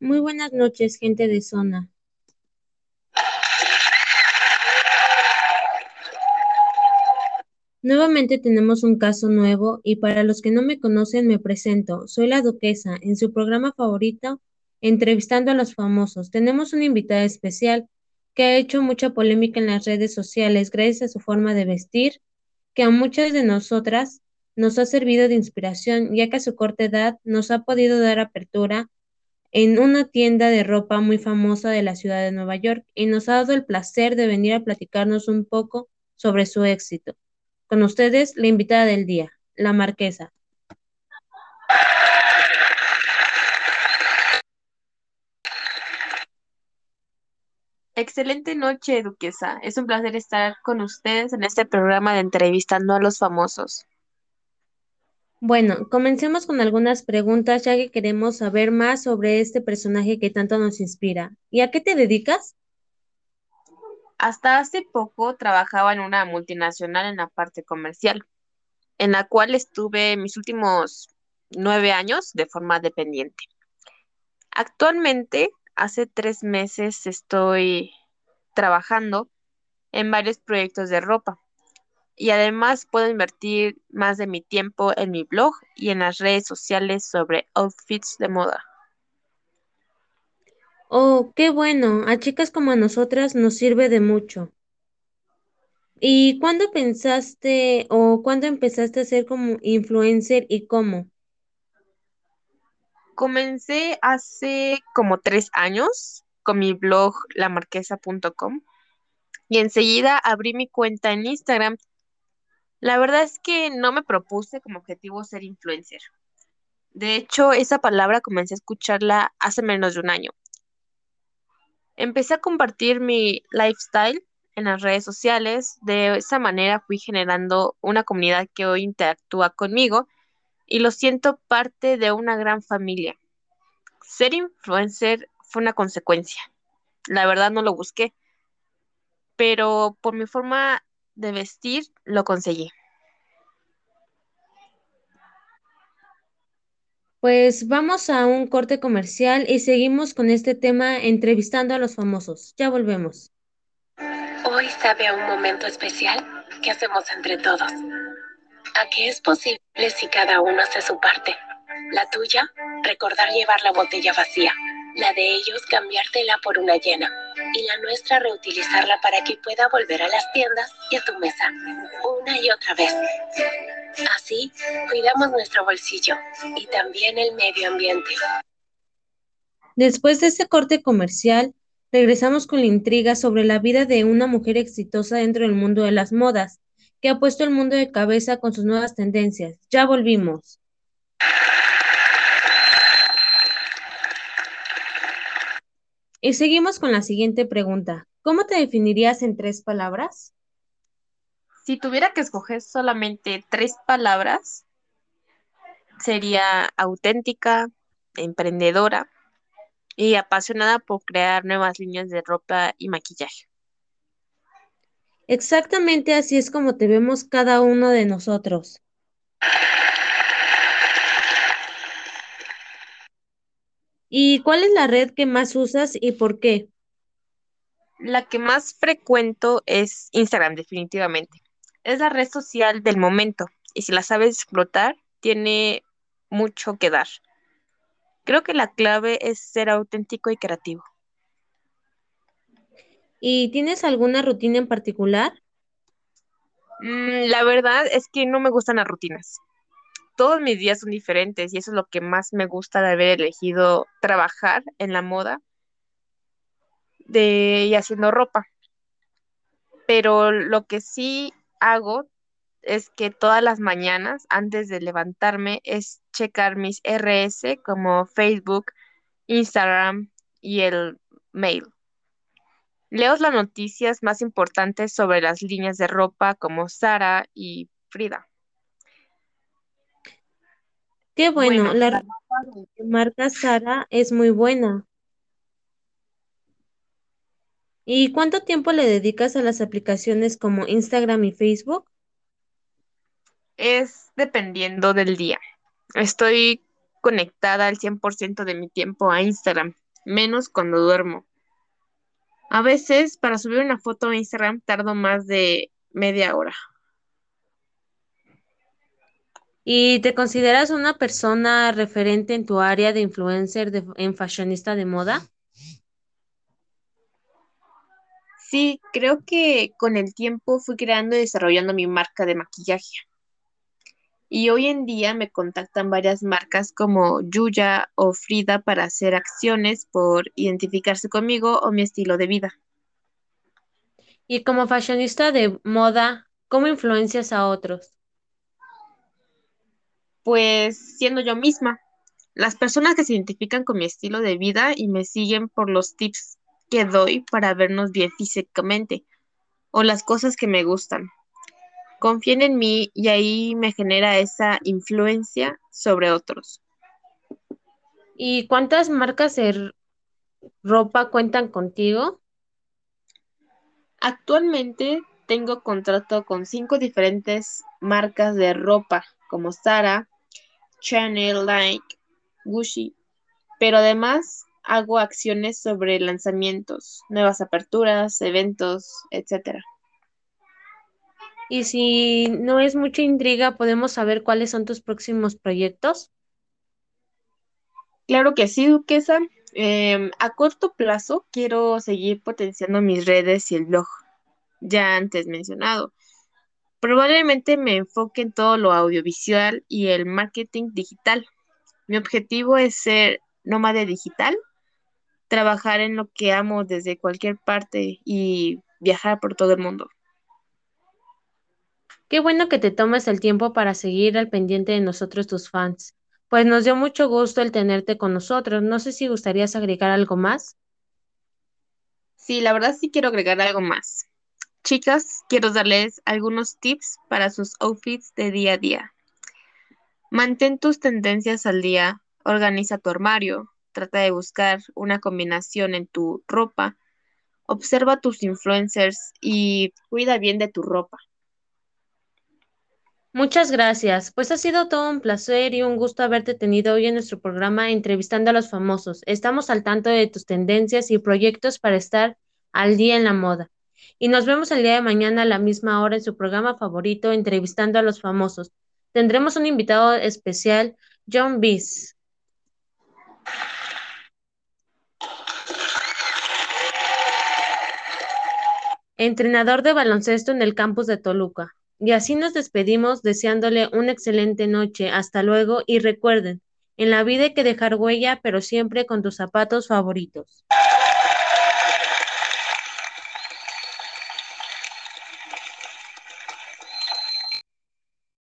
Muy buenas noches, gente de zona. Nuevamente tenemos un caso nuevo y para los que no me conocen me presento. Soy la duquesa en su programa favorito, Entrevistando a los Famosos. Tenemos una invitada especial que ha hecho mucha polémica en las redes sociales gracias a su forma de vestir, que a muchas de nosotras nos ha servido de inspiración, ya que a su corta edad nos ha podido dar apertura en una tienda de ropa muy famosa de la ciudad de Nueva York y nos ha dado el placer de venir a platicarnos un poco sobre su éxito. Con ustedes, la invitada del día, la marquesa. Excelente noche, duquesa. Es un placer estar con ustedes en este programa de entrevistando a los famosos. Bueno, comencemos con algunas preguntas ya que queremos saber más sobre este personaje que tanto nos inspira. ¿Y a qué te dedicas? Hasta hace poco trabajaba en una multinacional en la parte comercial, en la cual estuve mis últimos nueve años de forma dependiente. Actualmente, hace tres meses estoy trabajando en varios proyectos de ropa y además puedo invertir más de mi tiempo en mi blog y en las redes sociales sobre outfits de moda. Oh, qué bueno. A chicas como a nosotras nos sirve de mucho. ¿Y cuándo pensaste o cuándo empezaste a ser como influencer y cómo? Comencé hace como tres años con mi blog lamarquesa.com y enseguida abrí mi cuenta en Instagram. La verdad es que no me propuse como objetivo ser influencer. De hecho, esa palabra comencé a escucharla hace menos de un año Empecé a compartir mi lifestyle en las redes sociales. De esa manera fui generando una comunidad que hoy interactúa conmigo y lo siento parte de una gran familia. Ser influencer fue una consecuencia. La verdad no lo busqué, pero por mi forma de vestir lo conseguí. Pues vamos a un corte comercial y seguimos con este tema entrevistando a los famosos. Ya volvemos. Hoy sabe a un momento especial que hacemos entre todos. ¿A qué es posible si cada uno hace su parte? La tuya, recordar llevar la botella vacía. La de ellos, cambiártela por una llena. Y la nuestra, reutilizarla para que pueda volver a las tiendas y a tu mesa. Una y otra vez. Así, cuidamos nuestro bolsillo y también el medio ambiente. Después de ese corte comercial, regresamos con la intriga sobre la vida de una mujer exitosa dentro del mundo de las modas, que ha puesto el mundo de cabeza con sus nuevas tendencias. Ya volvimos. Y seguimos con la siguiente pregunta. ¿Cómo te definirías en tres palabras? Si tuviera que escoger solamente tres palabras, sería auténtica, emprendedora y apasionada por crear nuevas líneas de ropa y maquillaje. Exactamente así es como te vemos cada uno de nosotros. ¿Y cuál es la red que más usas y por qué? La que más frecuento es Instagram, definitivamente es la red social del momento y si la sabes explotar, tiene mucho que dar. Creo que la clave es ser auténtico y creativo. ¿Y tienes alguna rutina en particular? Mm, la verdad es que no me gustan las rutinas. Todos mis días son diferentes y eso es lo que más me gusta de haber elegido trabajar en la moda y haciendo ropa. Pero lo que sí hago es que todas las mañanas, antes de levantarme, es checar mis RS como Facebook, Instagram y el mail. Leo las noticias más importantes sobre las líneas de ropa como Sara y Frida. Qué bueno, la ropa de marca Sara es muy buena. ¿Y cuánto tiempo le dedicas a las aplicaciones como Instagram y Facebook? Es dependiendo del día. Estoy conectada al 100% de mi tiempo a Instagram. menos cuando duermo. A veces para subir una foto a Instagram tardo más de media hora. ¿Y te consideras una persona referente en tu área de influencer de- en fashionista de moda? Sí, creo que con el tiempo fui creando y desarrollando mi marca de maquillaje. Y hoy en día me contactan varias marcas como Yuya o Frida para hacer acciones por identificarse conmigo o mi estilo de vida. Y como fashionista de moda, ¿cómo influencias a otros? Pues siendo yo misma, las personas que se identifican con mi estilo de vida y me siguen por los tips que doy para vernos bien físicamente o las cosas que me gustan. Confíen en mí y ahí me genera esa influencia sobre otros. ¿Y cuántas marcas de ropa cuentan contigo? Actualmente tengo contrato con cinco diferentes marcas de ropa como Zara, Chanel, Nike, Gucci, pero además hago acciones sobre lanzamientos, nuevas aperturas, eventos, etcétera. Y si no es mucha intriga, ¿podemos saber cuáles son tus próximos proyectos? Claro que sí, Duquesa. Em, a corto plazo quiero seguir potenciando mis redes y el blog, ya antes mencionado. Probablemente me enfoque en todo lo audiovisual y el marketing digital. Mi objetivo es ser nómade digital, trabajar en lo que amo desde cualquier parte y viajar por todo el mundo. Qué bueno que te tomes el tiempo para seguir al pendiente de nosotros, tus fans. Pues nos dio mucho gusto el tenerte con nosotros. No sé si gustarías agregar algo más. Sí, la verdad sí quiero agregar algo más. Chicas, quiero darles algunos tips para sus outfits de día a día. Mantén tus tendencias al día, organiza tu armario, trata de buscar una combinación en tu ropa, observa tus influencers y cuida bien de tu ropa. Muchas gracias. Pues ha sido todo un placer y un gusto haberte tenido hoy en nuestro programa entrevistando a los famosos. Estamos al tanto de tus tendencias y proyectos para estar al día en la moda. Y nos vemos el día de mañana a la misma hora en su programa favorito, entrevistando a los famosos. Tendremos un invitado especial, John Bees. entrenador de baloncesto en el campus de Toluca. Y así nos despedimos deseándole una excelente noche. Hasta luego y recuerden, en la vida hay que dejar huella, pero siempre con tus zapatos favoritos.